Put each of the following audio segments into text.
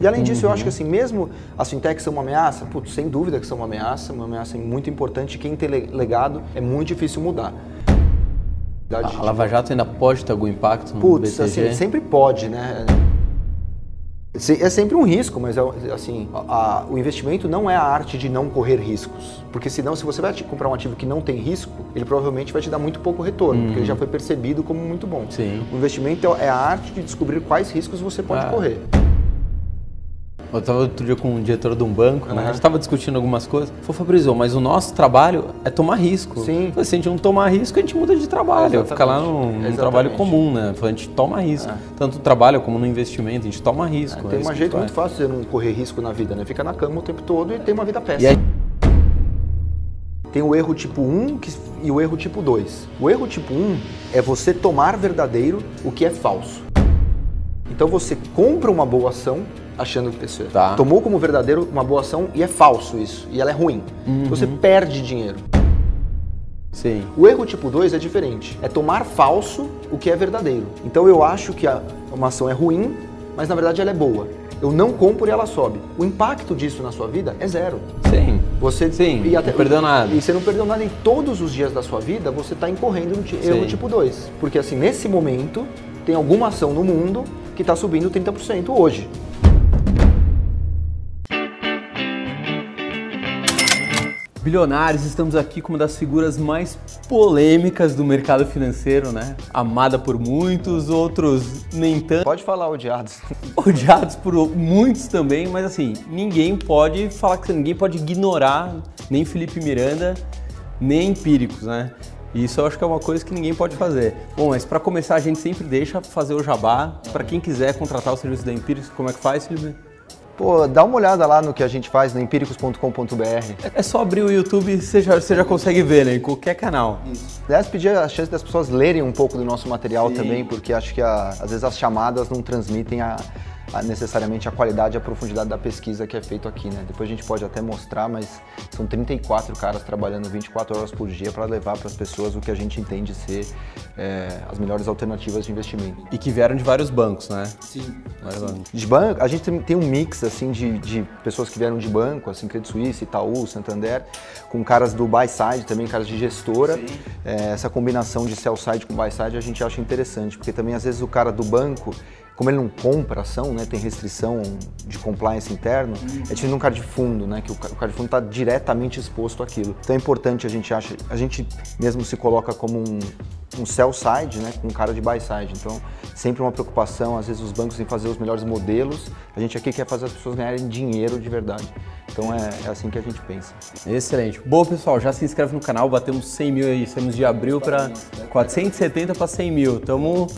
E além disso, eu acho que assim, mesmo as fintechs são uma ameaça, putz, sem dúvida que são uma ameaça, uma ameaça muito importante. Quem tem legado é muito difícil mudar. A Lava Jato ainda pode ter algum impacto no Putz, BTG? assim, sempre pode, né? É sempre um risco, mas é, assim, a, a, o investimento não é a arte de não correr riscos. Porque senão, se você vai comprar um ativo que não tem risco, ele provavelmente vai te dar muito pouco retorno, porque ele já foi percebido como muito bom. Sim. O investimento é a arte de descobrir quais riscos você pode ah. correr. Eu estava outro dia com um diretor de um banco, uhum. né? A gente estava discutindo algumas coisas. Falei, Fabrício, mas o nosso trabalho é tomar risco. Sim. Falei, se a gente não tomar risco, a gente muda de trabalho. Fica lá num, num trabalho comum, né? Falei, a gente toma risco. É. Tanto no trabalho como no investimento, a gente toma risco. É, tem é um jeito muito fácil de não correr risco na vida, né? Fica na cama o tempo todo e tem uma vida péssima. Tem o erro tipo 1 que, e o erro tipo 2. O erro tipo 1 é você tomar verdadeiro o que é falso. Então você compra uma boa ação achando que você tá. tomou como verdadeiro uma boa ação e é falso isso, e ela é ruim. Uhum. Você perde dinheiro. Sim. O erro tipo 2 é diferente. É tomar falso o que é verdadeiro. Então eu acho que a, uma ação é ruim, mas na verdade ela é boa. Eu não compro e ela sobe. O impacto disso na sua vida é zero. Sim. Você Sim, e até, não perdeu nada. E você não perdeu nada em todos os dias da sua vida, você está incorrendo no erro tipo 2. Porque assim, nesse momento, tem alguma ação no mundo que está subindo 30% hoje. Bilionários, estamos aqui com uma das figuras mais polêmicas do mercado financeiro, né? Amada por muitos, outros nem tanto. Pode falar odiados. Odiados por muitos também, mas assim, ninguém pode falar que ninguém pode ignorar nem Felipe Miranda, nem empíricos, né? Isso eu acho que é uma coisa que ninguém pode fazer. Bom, mas para começar a gente sempre deixa fazer o jabá. Para quem quiser contratar o serviço da Empíricos, como é que faz, Felipe? Pô, dá uma olhada lá no que a gente faz no empíricos.com.br. É só abrir o YouTube e você já, você já consegue ver, né? Em qualquer canal. Isso. Aliás, pedir a chance das pessoas lerem um pouco do nosso material Sim. também, porque acho que a, às vezes as chamadas não transmitem a, a, necessariamente a qualidade e a profundidade da pesquisa que é feito aqui, né? Depois a gente pode até mostrar, mas são 34 caras trabalhando 24 horas por dia para levar para as pessoas o que a gente entende ser é, as melhores alternativas de investimento. E que vieram de vários bancos, né? Sim. Bancos. De banco, a gente tem um mix assim de, de pessoas que vieram de banco, assim, Credit Suisse, Itaú, Santander, com caras do buy side também, caras de gestora. É, essa combinação de sell side com buy side a gente acha interessante, porque também às vezes o cara do banco como ele não compra ação, né, tem restrição de compliance interno, uhum. é diferente de um cara de fundo, né, que o cara de fundo está diretamente exposto àquilo. Então é importante, a gente acha, a gente mesmo se coloca como um, um sell side, né, com um cara de buy side. Então sempre uma preocupação, às vezes os bancos em fazer os melhores modelos, a gente aqui quer fazer as pessoas ganharem dinheiro de verdade. Então é, é, assim que a gente pensa. Excelente. Bom, pessoal, já se inscreve no canal, batemos 100 mil aí, saímos de abril para 470 para 100 mil. Estamos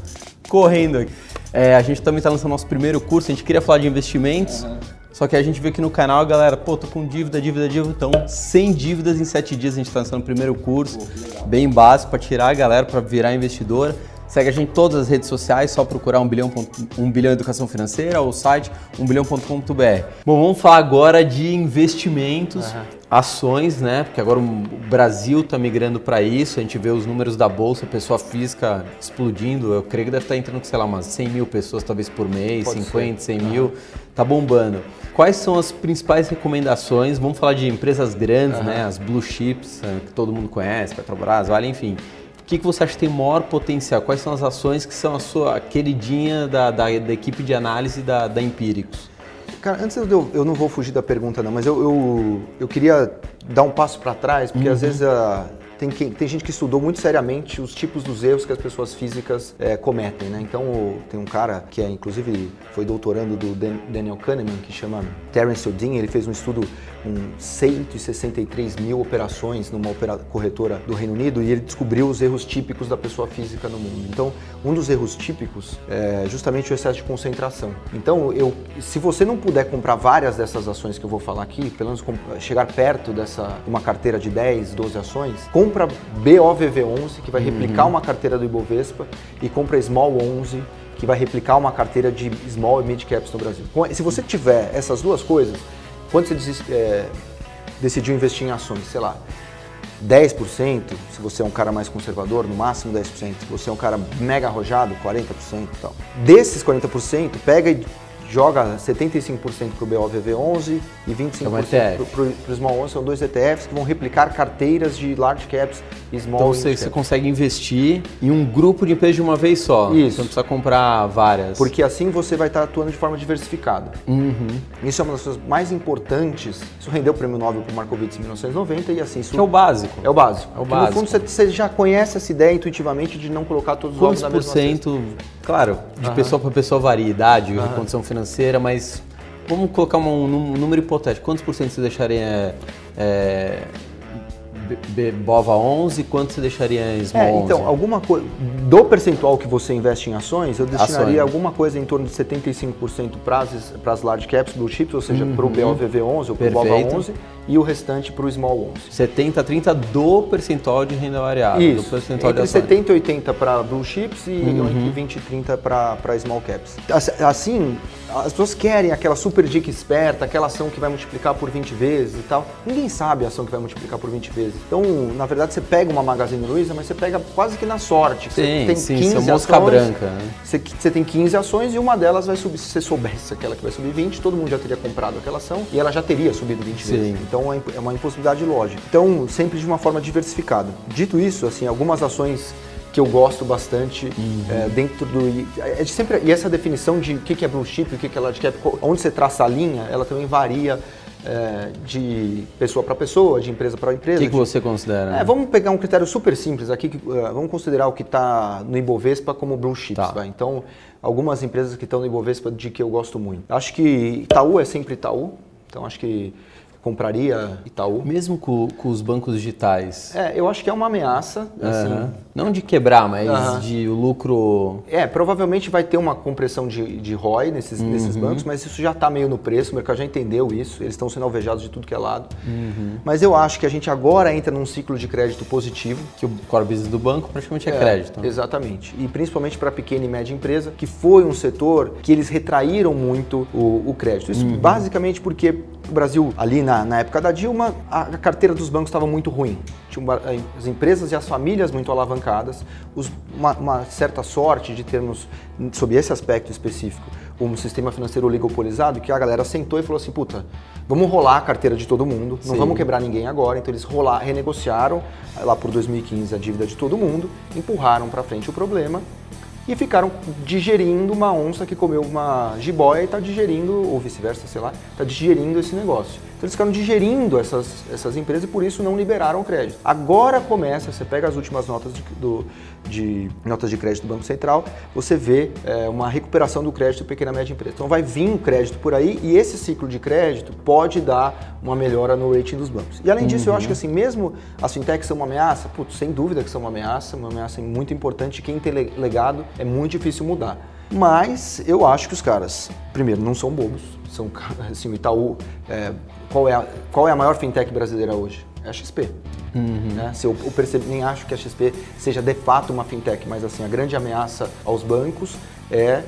correndo aqui. É, a gente também está lançando nosso primeiro curso, a gente queria falar de investimentos, uhum. só que a gente vê aqui no canal, a galera, pô, tô com dívida, dívida, dívida, então sem dívidas em 7 dias a gente está lançando o primeiro curso, pô, bem básico para tirar a galera para virar investidora. Segue a gente em todas as redes sociais, só procurar um bilhão, um bilhão educação financeira ou o site umbilhão.com.br. Bom, vamos falar agora de investimentos, uhum. ações, né? Porque agora o Brasil está migrando para isso. A gente vê os números da bolsa, pessoa física explodindo. Eu creio que deve estar tá entrando, sei lá, umas 100 mil pessoas talvez por mês, Pode 50, ser. 100 uhum. mil. Tá bombando. Quais são as principais recomendações? Vamos falar de empresas grandes, uhum. né? As blue chips, eh, que todo mundo conhece, Petrobras, Vale, enfim. O que, que você acha que tem maior potencial? Quais são as ações que são a sua queridinha da, da, da equipe de análise da, da Empíricos? Cara, antes eu, eu não vou fugir da pergunta não, mas eu, eu, eu queria dar um passo para trás, porque uhum. às vezes a, tem, que, tem gente que estudou muito seriamente os tipos dos erros que as pessoas físicas é, cometem, né? Então tem um cara que é inclusive foi doutorando do Daniel Kahneman que chama Terence Odin, ele fez um estudo com 163 mil operações numa corretora do Reino Unido e ele descobriu os erros típicos da pessoa física no mundo. Então um dos erros típicos é justamente o excesso de concentração. Então eu, se você não puder comprar várias dessas ações que eu vou falar aqui, pelo menos chegar perto dessa uma carteira de 10, 12 ações, compra BOVV11, que vai replicar uhum. uma carteira do Ibovespa, e compra Small 11, que vai replicar uma carteira de Small e Mid Caps no Brasil. Se você tiver essas duas coisas, quando você é, decidiu investir em ações, sei lá, 10%, se você é um cara mais conservador, no máximo 10%. Se você é um cara mega arrojado, 40% e tal. Desses 40%, pega e joga 75% para o BOVV11 e 25% para o Small 11. São dois ETFs que vão replicar carteiras de large caps e small Então você, você consegue investir em um grupo de empresas de uma vez só. Isso. Você não precisa comprar várias. Porque assim você vai estar atuando de forma diversificada. Uhum. Isso é uma das coisas mais importantes. Isso rendeu o prêmio Nobel para o Markowitz em 1990 e assim... Isso que é o básico. É o básico. É o básico. no fundo você, já conhece essa ideia intuitivamente de não colocar todos os ovos na mesma cesta. Claro, de uhum. pessoa para pessoa varia, idade, uhum. condição financeira, mas vamos colocar um, um, número hipotético. Quantos por cento você deixaria é, Bova 11, quanto você deixaria em Small é, então, 11? alguma coisa do percentual que você investe em ações, eu destinaria ações. alguma coisa em torno de 75% para as large caps, blue chips, ou seja, uhum. para o BOVV11 ou para o Bova 11 e o restante para o Small 11. 70 30 do percentual de renda variável, Isso. do percentual entre de 70 e 80 para blue chips e uhum. entre 20 e 30 para small caps. Assim, as pessoas querem aquela super dica esperta, aquela ação que vai multiplicar por 20 vezes e tal. Ninguém sabe a ação que vai multiplicar por 20 vezes. Então, na verdade, você pega uma Magazine Luiza, mas você pega quase que na sorte. Sim, você tem sim, 15 mosca ações, branca. Né? Você, você, tem 15 ações e uma delas vai subir. Se você soubesse aquela que vai subir 20, todo mundo já teria comprado aquela ação e ela já teria subido 20 sim. vezes. Então, é uma impossibilidade lógica. Então, sempre de uma forma diversificada. Dito isso, assim, algumas ações que eu gosto bastante uhum. é, dentro do. É sempre, e essa definição de o que é blue chip, o que é large cap, onde você traça a linha, ela também varia. É, de pessoa para pessoa, de empresa para empresa. O que, que, você considera? É, vamos pegar um critério super simples aqui, que, uh, vamos considerar o que está no Ibovespa como blue chips. Tá. Então, algumas empresas que estão no Ibovespa de que eu gosto muito. Acho que Itaú é sempre Itaú, então acho que compraria Itaú. Mesmo com, com, os bancos digitais? É, eu acho que é uma ameaça. Assim. Não de quebrar, mas de lucro. É, provavelmente vai ter uma compressão de, de ROI nesses, uhum. nesses bancos, mas isso já está meio no preço, o mercado já entendeu isso, eles estão sendo alvejados de tudo que é lado. Uhum. Mas eu acho que a gente agora entra num ciclo de crédito positivo. Que o core business do banco praticamente é, é crédito. Né? Exatamente. E principalmente para pequena e média empresa, que foi um setor que eles retraíram muito o, o crédito. Isso uhum. basicamente porque o Brasil, ali na, na época da Dilma, a, a carteira dos bancos estava muito ruim. Tinha uma, as empresas e as famílias muito alavancadas, os, uma, uma, certa sorte de termos, sob esse aspecto específico, um sistema financeiro oligopolizado, que a galera sentou e falou assim, puta, vamos rolar a carteira de todo mundo, não Sim. vamos quebrar ninguém agora. Então eles rolar, renegociaram lá por 2015 a dívida de todo mundo, empurraram para frente o problema e ficaram digerindo uma onça que comeu uma jiboia e está digerindo, ou vice-versa, sei lá, está digerindo esse negócio. Então eles ficaram digerindo essas, essas empresas e por isso não liberaram o crédito. Agora começa, você pega as últimas notas de, do, de notas de crédito do Banco Central, você vê é, uma recuperação do crédito pequena e média empresa. Então vai vir um crédito por aí e esse ciclo de crédito pode dar uma melhora no rating dos bancos. E além disso, uhum. eu acho que assim, mesmo as fintechs são uma ameaça, putz, sem dúvida que são uma ameaça, uma ameaça muito importante, quem tem legado é muito difícil mudar. Mas eu acho que os caras, primeiro, não são bobos, são assim, o Itaú é, qual é a, qual é a maior fintech brasileira hoje? É a XP. Uhum. Né? Se eu, eu percebo, nem acho que a XP seja de fato uma fintech, mas assim, a grande ameaça aos bancos é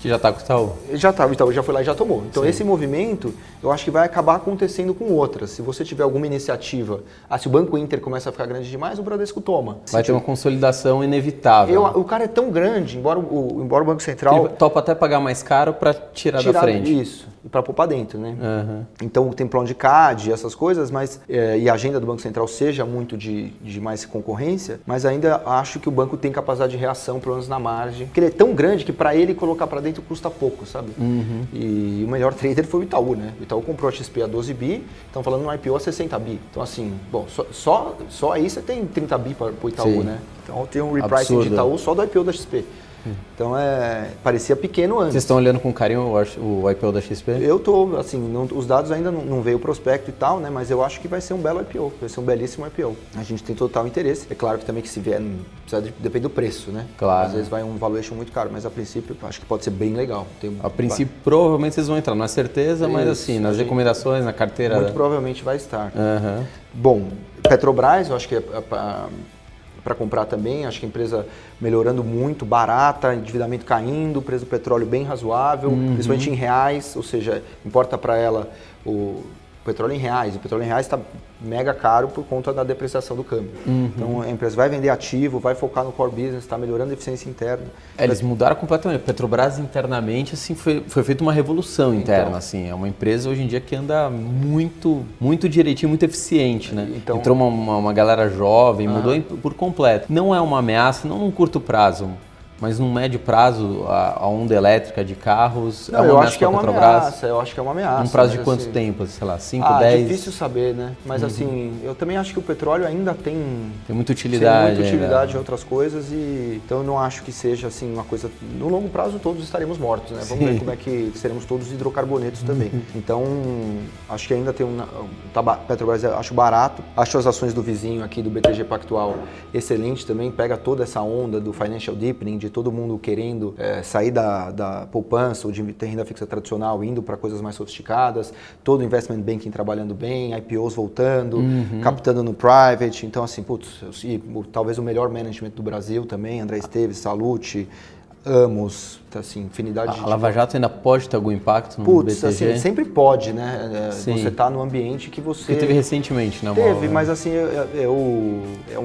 que já está com o Itaú? Já está, o Itaú já foi lá e já tomou. Então Sim. esse movimento, eu acho que vai acabar acontecendo com outras. Se você tiver alguma iniciativa, ah, se o Banco Inter começa a ficar grande demais, o Bradesco toma. Vai se ter uma consolidação inevitável. Eu, o cara é tão grande, embora o, embora o Banco Central... Ele topa até pagar mais caro para tirar, tirar, da frente. Isso, e para pôr para dentro, né? Uhum. Então tem plano de CAD, essas coisas, mas é, e a agenda do Banco Central seja muito de, de mais concorrência, mas ainda acho que o banco tem capacidade de reação, pelo menos na margem. Porque ele é tão grande que para ele colocar para dentro custa pouco, sabe? Uhum. E o melhor trader foi o Itaú, né? O Itaú comprou a XP a 12 bi, estão falando no IPO a 60 bi. Então assim, bom, só, só, só aí você tem 30 bi para o Itaú, Sim. né? Então tem um repricing Absurdo. de Itaú só do IPO da XP. Então é parecia pequeno antes. Vocês estão olhando com carinho o, o IPO da XP? Eu estou, assim, não, os dados ainda não, não, veio o prospecto e tal, né? Mas eu acho que vai ser um belo IPO, vai ser um belíssimo IPO. A gente tem total interesse. É claro que também que se vier, precisa de, depende do preço, né? Claro. Às vezes vai um valuation muito caro, mas a princípio acho que pode ser bem legal. Tem, a princípio vai. provavelmente vocês vão entrar, não é certeza, Isso, mas assim, nas recomendações, na carteira. Muito provavelmente vai estar. Uhum. Bom, Petrobras, eu acho que é, é, para comprar também. Acho que a empresa melhorando muito, barata, endividamento caindo, preço do petróleo bem razoável, uhum. principalmente em reais, ou seja, importa para ela o, petróleo em reais. O petróleo em reais está mega caro por conta da depreciação do câmbio. Uhum. Então a empresa vai vender ativo, vai focar no core business, está melhorando a eficiência interna. É, eles mudaram completamente. Petrobras internamente assim foi, foi feita uma revolução interna. Então, assim, é uma empresa hoje em dia que anda muito, muito direitinho, muito eficiente, né? Então, Entrou uma, uma, uma galera jovem, mudou por completo. Não é uma ameaça, não num curto prazo mas no médio prazo, a, a onda elétrica de carros não, é uma eu acho que é uma ameaça, eu acho que é uma ameaça. Um prazo de quanto assim, tempo? Sei lá, 5, ah, 10? difícil saber, né? Mas uhum. assim, eu também acho que o petróleo ainda tem... Tem muita utilidade. Tem muita utilidade em outras coisas e... Então eu não acho que seja assim uma coisa... No longo prazo todos estaremos mortos, né? Vamos Sim. ver como é que seremos todos hidrocarbonetos uhum. também. Então, acho que ainda tem um... Tá, Petrobras acho barato. Acho as ações do vizinho aqui, do BTG Pactual, excelente também. Pega toda essa onda do financial deepening, de todo mundo querendo é, sair da, da poupança ou de ter renda fixa tradicional, indo para coisas mais sofisticadas, todo o investment banking trabalhando bem, IPOs voltando, uhum. captando no private. Então, assim, putz, e, talvez o melhor management do Brasil também, André Esteves, Salute, Amos, assim, infinidade a, de... A Lava Jato ainda pode ter algum impacto no Putz, BTG? assim, sempre pode, né? É, Sim. Você está no ambiente que você... Que teve recentemente, né? Teve, mas assim, eu, eu,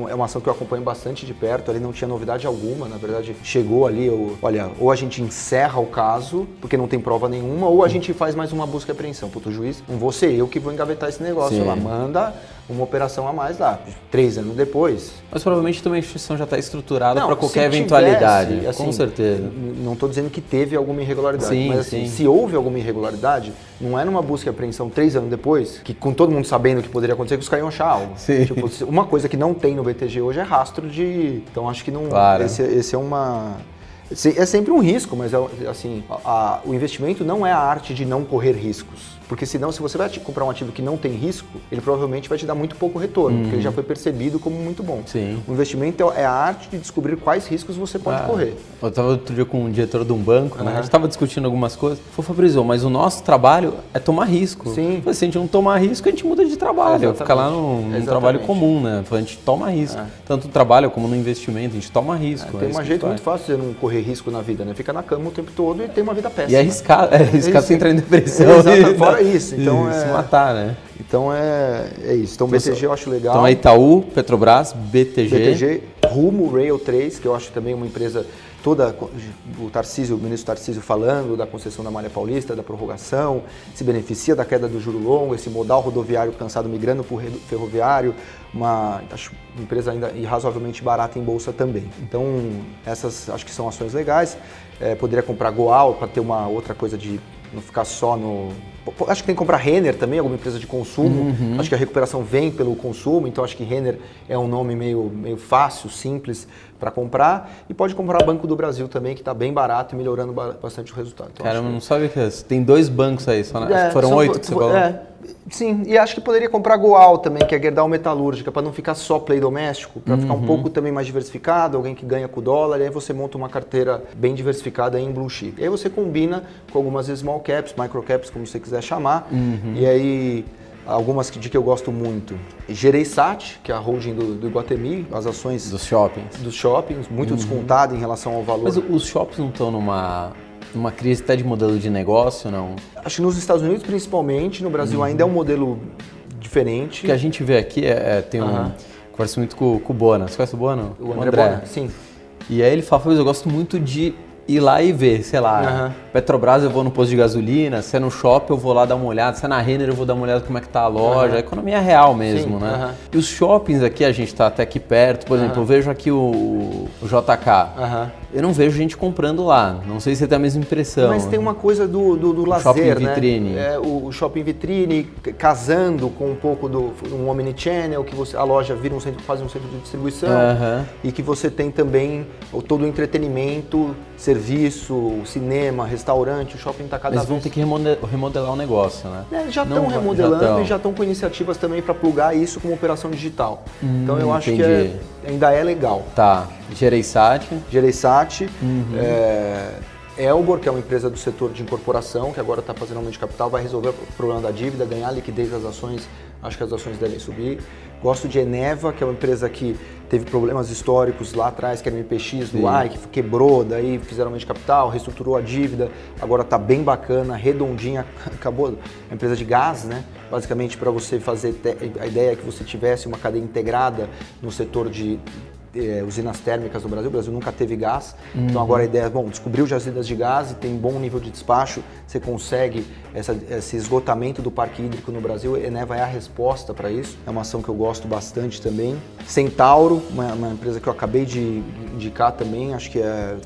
é uma ação que eu acompanho bastante de perto, ali não tinha novidade alguma, na verdade, chegou ali, eu, olha, ou a gente encerra o caso, porque não tem prova nenhuma, ou a gente faz mais uma busca e apreensão. Puto, o juiz, não vou ser eu que vou engavetar esse negócio, Sim. ela manda uma operação a mais lá, três anos depois. Mas provavelmente também a instituição já está estruturada para qualquer eventualidade, tivesse, assim, com certeza. Não estou dizendo que teve alguma irregularidade, sim, mas assim, se houve alguma irregularidade, não é numa busca e apreensão três anos depois, que com todo mundo sabendo o que poderia acontecer, que os caras iam achar algo. Sim. Tipo, uma coisa que não tem no BTG hoje é rastro de... Então acho que não... Claro. Esse, esse é uma... É sempre um risco, mas é, assim, a, a, o investimento não é a arte de não correr riscos. Porque senão, se você vai comprar um ativo que não tem risco, ele provavelmente vai te dar muito pouco retorno, uhum. porque ele já foi percebido como muito bom. Sim. O investimento é a arte de descobrir quais riscos você pode ah, correr. Eu estava outro dia com um diretor de um banco, uhum. né? a gente estava discutindo algumas coisas. Falei, Fabrício, mas o nosso trabalho é tomar risco. Sim. Falei, se a gente não tomar risco, a gente muda de trabalho. Fica lá num, num trabalho comum, né? Falei, a gente toma risco. É. Tanto no trabalho como no investimento, a gente toma risco. É, tem é um jeito muito fácil de não correr risco na vida, né? Fica na cama o tempo todo e tem uma vida péssima. E é arriscado, é você entrar em depressão. Exato, fora isso. Então, é, se matar, né? Então é, é isso. Então, então BTG eu acho legal. Então é Itaú, Petrobras, BTG. BTG, Rumo, Rail 3, que eu acho também uma empresa toda o Tarcísio, o ministro Tarcísio falando da concessão da Malha Paulista, da prorrogação, se beneficia da queda do juro longo, esse modal rodoviário cansado migrando para o ferroviário, uma, acho, empresa ainda razoavelmente barata em bolsa também. Então, essas acho que são ações legais. É, poderia comprar Goal para ter uma outra coisa de não ficar só no. Acho que tem que comprar Renner também, alguma empresa de consumo. Uhum. Acho que a recuperação vem pelo consumo, então acho que Renner é um nome meio, meio fácil, simples para comprar. E pode comprar Banco do Brasil também, que está bem barato e melhorando bastante o resultado. Então, Cara, que... não sabe que tem dois bancos aí, só na... é, foram oito que você falou. É, sim, e acho que poderia comprar Goal também, que é Gerdau Metalúrgica, para não ficar só play doméstico, para uhum. ficar um uhum. pouco também mais diversificado, alguém que ganha com o dólar, e aí você monta uma carteira bem diversificada em blue chip. E aí você combina com algumas small caps, micro caps, como você quiser chamar, uhum. e aí algumas de que eu gosto muito. Gereissat, que é a holding do, do Iguatemi, as ações dos shoppings, dos shoppings muito uhum. descontada em relação ao valor. Mas os shoppings não estão numa numa crise até de modelo de negócio, não? Acho que nos Estados Unidos principalmente, no Brasil uhum. ainda é um modelo diferente. O que a gente vê aqui é, é tem um converso muito com, com o Bona. Você conhece o Bona? O André, André. Bona, sim. E aí ele fala, eu gosto muito de ir lá e ver, sei lá, uhum. Petrobras eu vou no posto de gasolina, se é no shopping eu vou lá dar uma olhada, se é na Renner eu vou dar uma olhada como é que tá a loja, uhum. economia real mesmo, Sim, né? Uhum. E os shoppings aqui, a gente tá até aqui perto, por exemplo, eu vejo aqui o, o JK, eu não vejo gente comprando lá, não sei se você tem a mesma impressão. Mas tem uma coisa do, do, do lazer, shopping né? vitrine. É, o, shopping vitrine casando com um pouco do um omnichannel, que você, a loja vira um centro, quase um centro de distribuição e que você tem também todo o entretenimento, serviço, cinema, restaurante, o shopping está cada Mas vez... vão ter que remodelar o negócio, né? É, já estão remodelando já e já estão com iniciativas também para plugar isso como operação digital. Hum, então eu acho entendi. que é, ainda é legal. Tá. Gereissat. Gereissat. Uhum. É, Elbor, que é uma empresa do setor de incorporação, que agora está fazendo aumento de capital, vai resolver o problema da dívida, ganhar liquidez das ações, acho que as ações devem subir. Gosto de Eneva, que é uma empresa que teve problemas históricos lá atrás, que era o MPX do AI, que quebrou, daí fizeram aumento de capital, reestruturou a dívida, agora está bem bacana, redondinha, acabou a empresa de gás, né? Basicamente para você fazer, a ideia é que você tivesse uma cadeia integrada no setor de é, usinas térmicas no Brasil. O Brasil nunca teve gás. Então, uhum. Então agora a ideia é, bom, descobriu jazidas de gás e tem bom nível de despacho, você consegue essa, esse esgotamento do parque hídrico no Brasil. Eneva é a resposta para isso. É uma ação que eu gosto bastante também. Centauro, uma, uma empresa que eu acabei de indicar também, acho que é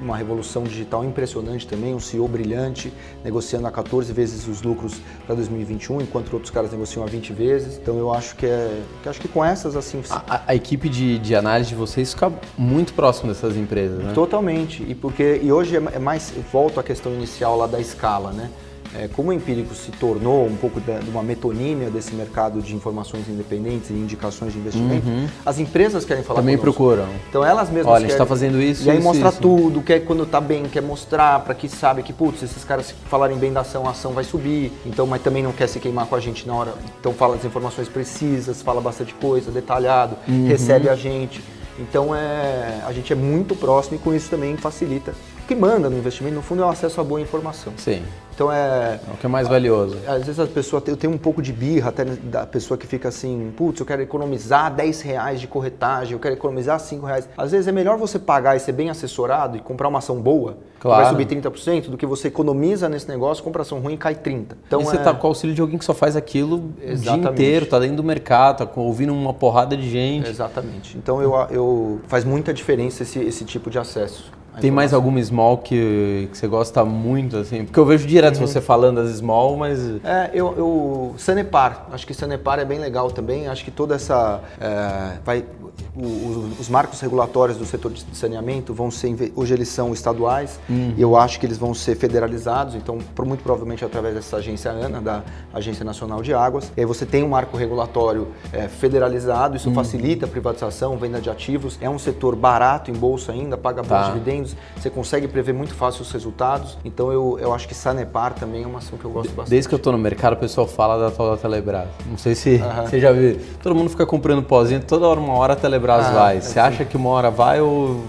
uma revolução digital impressionante também, um CEO brilhante, negociando a 14 vezes os lucros para 2021, enquanto outros caras negociam a 20 vezes. Então eu acho que é, que acho que com essas assim a, a equipe de, de, análise de vocês fica muito próximo dessas empresas, né? Totalmente. E porque e hoje é, é mais volto à questão inicial lá da escala, né? É, como o empírico se tornou um pouco de, uma metonímia desse mercado de informações independentes e indicações de investimento, uhum. as empresas querem falar Também conosco. procuram. Então elas mesmas Olha, a gente está fazendo isso. E aí isso, mostra isso. tudo, quer quando está bem, quer mostrar para que sabe que, putz, esses caras falarem bem da ação, a ação vai subir. Então, mas também não quer se queimar com a gente na hora. Então fala as informações precisas, fala bastante coisa, detalhado, uhum. recebe a gente. Então é, a gente é muito próximo e com isso também facilita. Que manda no investimento, no fundo, é o acesso a boa informação. Sim. Então é. É o que é mais valioso. Às vezes a pessoa tem, eu tenho um pouco de birra até da pessoa que fica assim, putz, eu quero economizar 10 reais de corretagem, eu quero economizar 5 reais. Às vezes é melhor você pagar e ser bem assessorado e comprar uma ação boa, claro. que vai subir 30%, do que você economiza nesse negócio, compra ação ruim e cai 30%. Então, e você é... tá com o auxílio de alguém que só faz aquilo Exatamente. o dia inteiro, tá dentro do mercado, tá ouvindo uma porrada de gente. Exatamente. Então eu, eu faz muita diferença esse, esse tipo de acesso. Tem mais alguma small que, que você gosta muito, assim? Porque eu vejo direto uhum. você falando das small, mas... É, eu, eu... Sanepar. Acho que Sanepar é bem legal também. Acho que toda essa... É, vai, os, os, marcos regulatórios do setor de saneamento vão ser... Hoje eles são estaduais uhum. e eu acho que eles vão ser federalizados. Então, muito provavelmente através dessa agência ANA, da Agência Nacional de Águas. E aí você tem um marco regulatório é, federalizado. Isso uhum. facilita a privatização, venda de ativos. É um setor barato em bolsa ainda, paga bons tá. dividendos você consegue prever muito fácil os resultados. Então eu, eu acho que Sanepar também é uma ação que eu gosto bastante. Desde que eu estou no mercado, o pessoal fala da tal da Telebrás. Não sei se você já viu. Todo mundo fica comprando pozinho, toda hora, uma hora a Telebrás ah, vai. É você acha que uma hora vai ou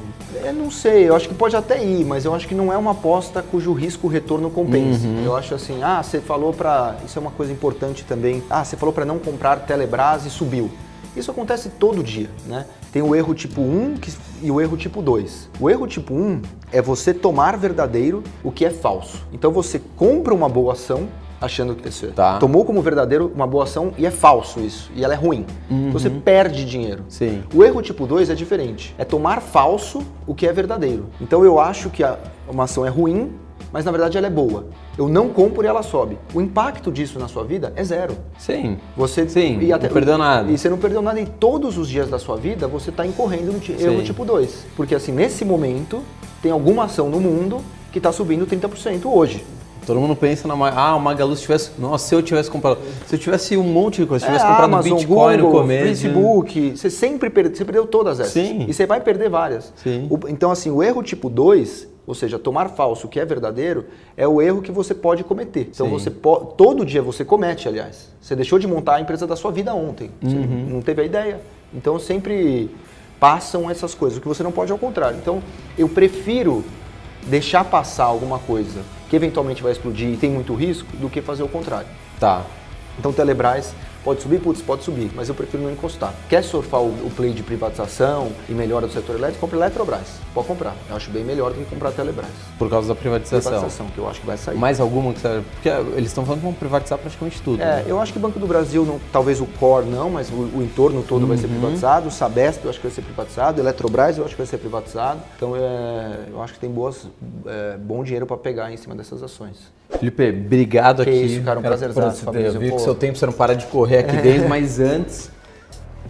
eu não sei, eu acho que pode até ir, mas eu acho que não é uma aposta cujo risco retorno compensa. Uhum. Eu acho assim, ah, você falou para, isso é uma coisa importante também. Ah, você falou para não comprar Telebrás e subiu. Isso acontece todo dia, né? Tem o erro tipo 1 e o erro tipo 2. O erro tipo 1 é você tomar verdadeiro o que é falso. Então você compra uma boa ação achando que você tá. tomou como verdadeiro uma boa ação e é falso isso, e ela é ruim. Uhum. Você perde dinheiro. Sim. O erro tipo 2 é diferente. É tomar falso o que é verdadeiro. Então eu acho que a, uma ação é ruim mas na verdade ela é boa. Eu não compro e ela sobe. O impacto disso na sua vida é zero. Sim. Você Sim, e até, não perdeu nada. E você não perdeu nada e todos os dias da sua vida você está incorrendo no erro tipo 2. Porque assim, nesse momento, tem alguma ação no mundo que está subindo 30% hoje. Todo mundo pensa na ah, o Magalu se tivesse, nossa, se eu tivesse comprado, se eu tivesse um monte de coisa, se eu tivesse é, comprado Amazon, Bitcoin Google, no começo, Facebook, você sempre perdeu, você perdeu todas essas. Sim. E você vai perder várias. Sim. O, então assim, o erro tipo 2 ou seja, tomar falso o que é verdadeiro é o erro que você pode cometer. Então Sim. você pode, todo dia você comete, aliás. Você deixou de montar a empresa da sua vida ontem. Você uhum. não teve a ideia. Então sempre passam essas coisas. O que você não pode é o contrário. Então eu prefiro deixar passar alguma coisa que eventualmente vai explodir e tem muito risco do que fazer o contrário. Tá. Então Telebrás Pode subir? Putz, pode subir, mas eu prefiro não encostar. Quer surfar o, o play de privatização e melhora do setor elétrico? Compre Eletrobras. Pode comprar. Eu acho bem melhor do que comprar a Telebrás. Por causa da privatização. Privatização, que eu acho que vai sair. Mais alguma que você... Porque eles estão falando que vão privatizar praticamente tudo. É, né? eu acho que o Banco do Brasil, não, talvez o core não, mas o, o entorno todo uhum. vai ser uhum. privatizado. O Sabesp eu acho que vai ser privatizado. Eletrobras eu acho que vai ser privatizado. Então é, eu acho que tem boas, é, bom dinheiro para pegar em cima dessas ações. Felipe, obrigado que aqui. isso, cara, um prazer. Eu vi que seu tempo você não para de correr aqui desde, mas antes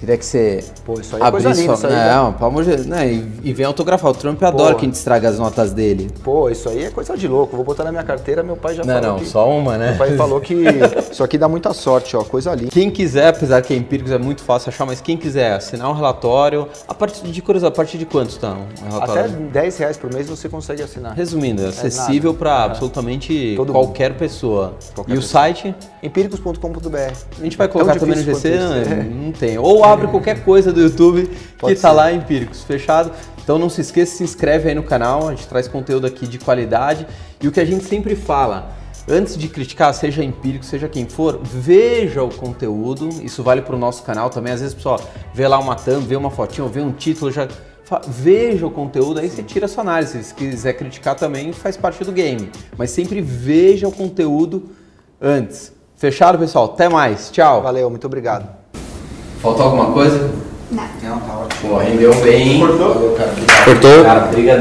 Queria que você Pô, isso aí é coisa linda, sua... aí, Não, pelo amor de Deus. Né? E, e vem autografar. O Trump adora Pô. a gente estraga as notas dele. Pô, isso aí é coisa de louco. Vou botar na minha carteira, meu pai já Não, falou não, que... só uma, né? Meu pai falou que isso aqui dá muita sorte, ó, coisa linda. Quem quiser, apesar que é empíricos é muito fácil achar, mas quem quiser assinar um relatório, a partir de curiosidade, a partir de quanto está um Até relatório? 10 reais por mês você consegue assinar. Resumindo, é acessível para absolutamente Todo qualquer pessoa. Qualquer e o pessoa. site, Empíricos.com.br. a gente vai É colocar também no GC, né? não tem. Ou abre qualquer coisa do YouTube Pode que tá ser. lá Empíricos, fechado. Então não se esqueça, se inscreve aí no canal, a gente traz conteúdo aqui de qualidade. E o que a gente sempre fala, antes de criticar, seja empírico, seja quem for, veja o conteúdo. Isso vale para o nosso canal também. Às vezes, pessoal, vê lá uma thumb, vê uma fotinha, vê um título, já veja o conteúdo, aí você tira a sua análise. Se quiser criticar também, faz parte do game. Mas sempre veja o conteúdo antes. Fechado, pessoal? Até mais. Tchau. Valeu, muito obrigado. Faltou alguma coisa? Não. Não, tá ótimo. Pô, rendeu bem. Valeu, cara. Cortou? Cara, obrigado.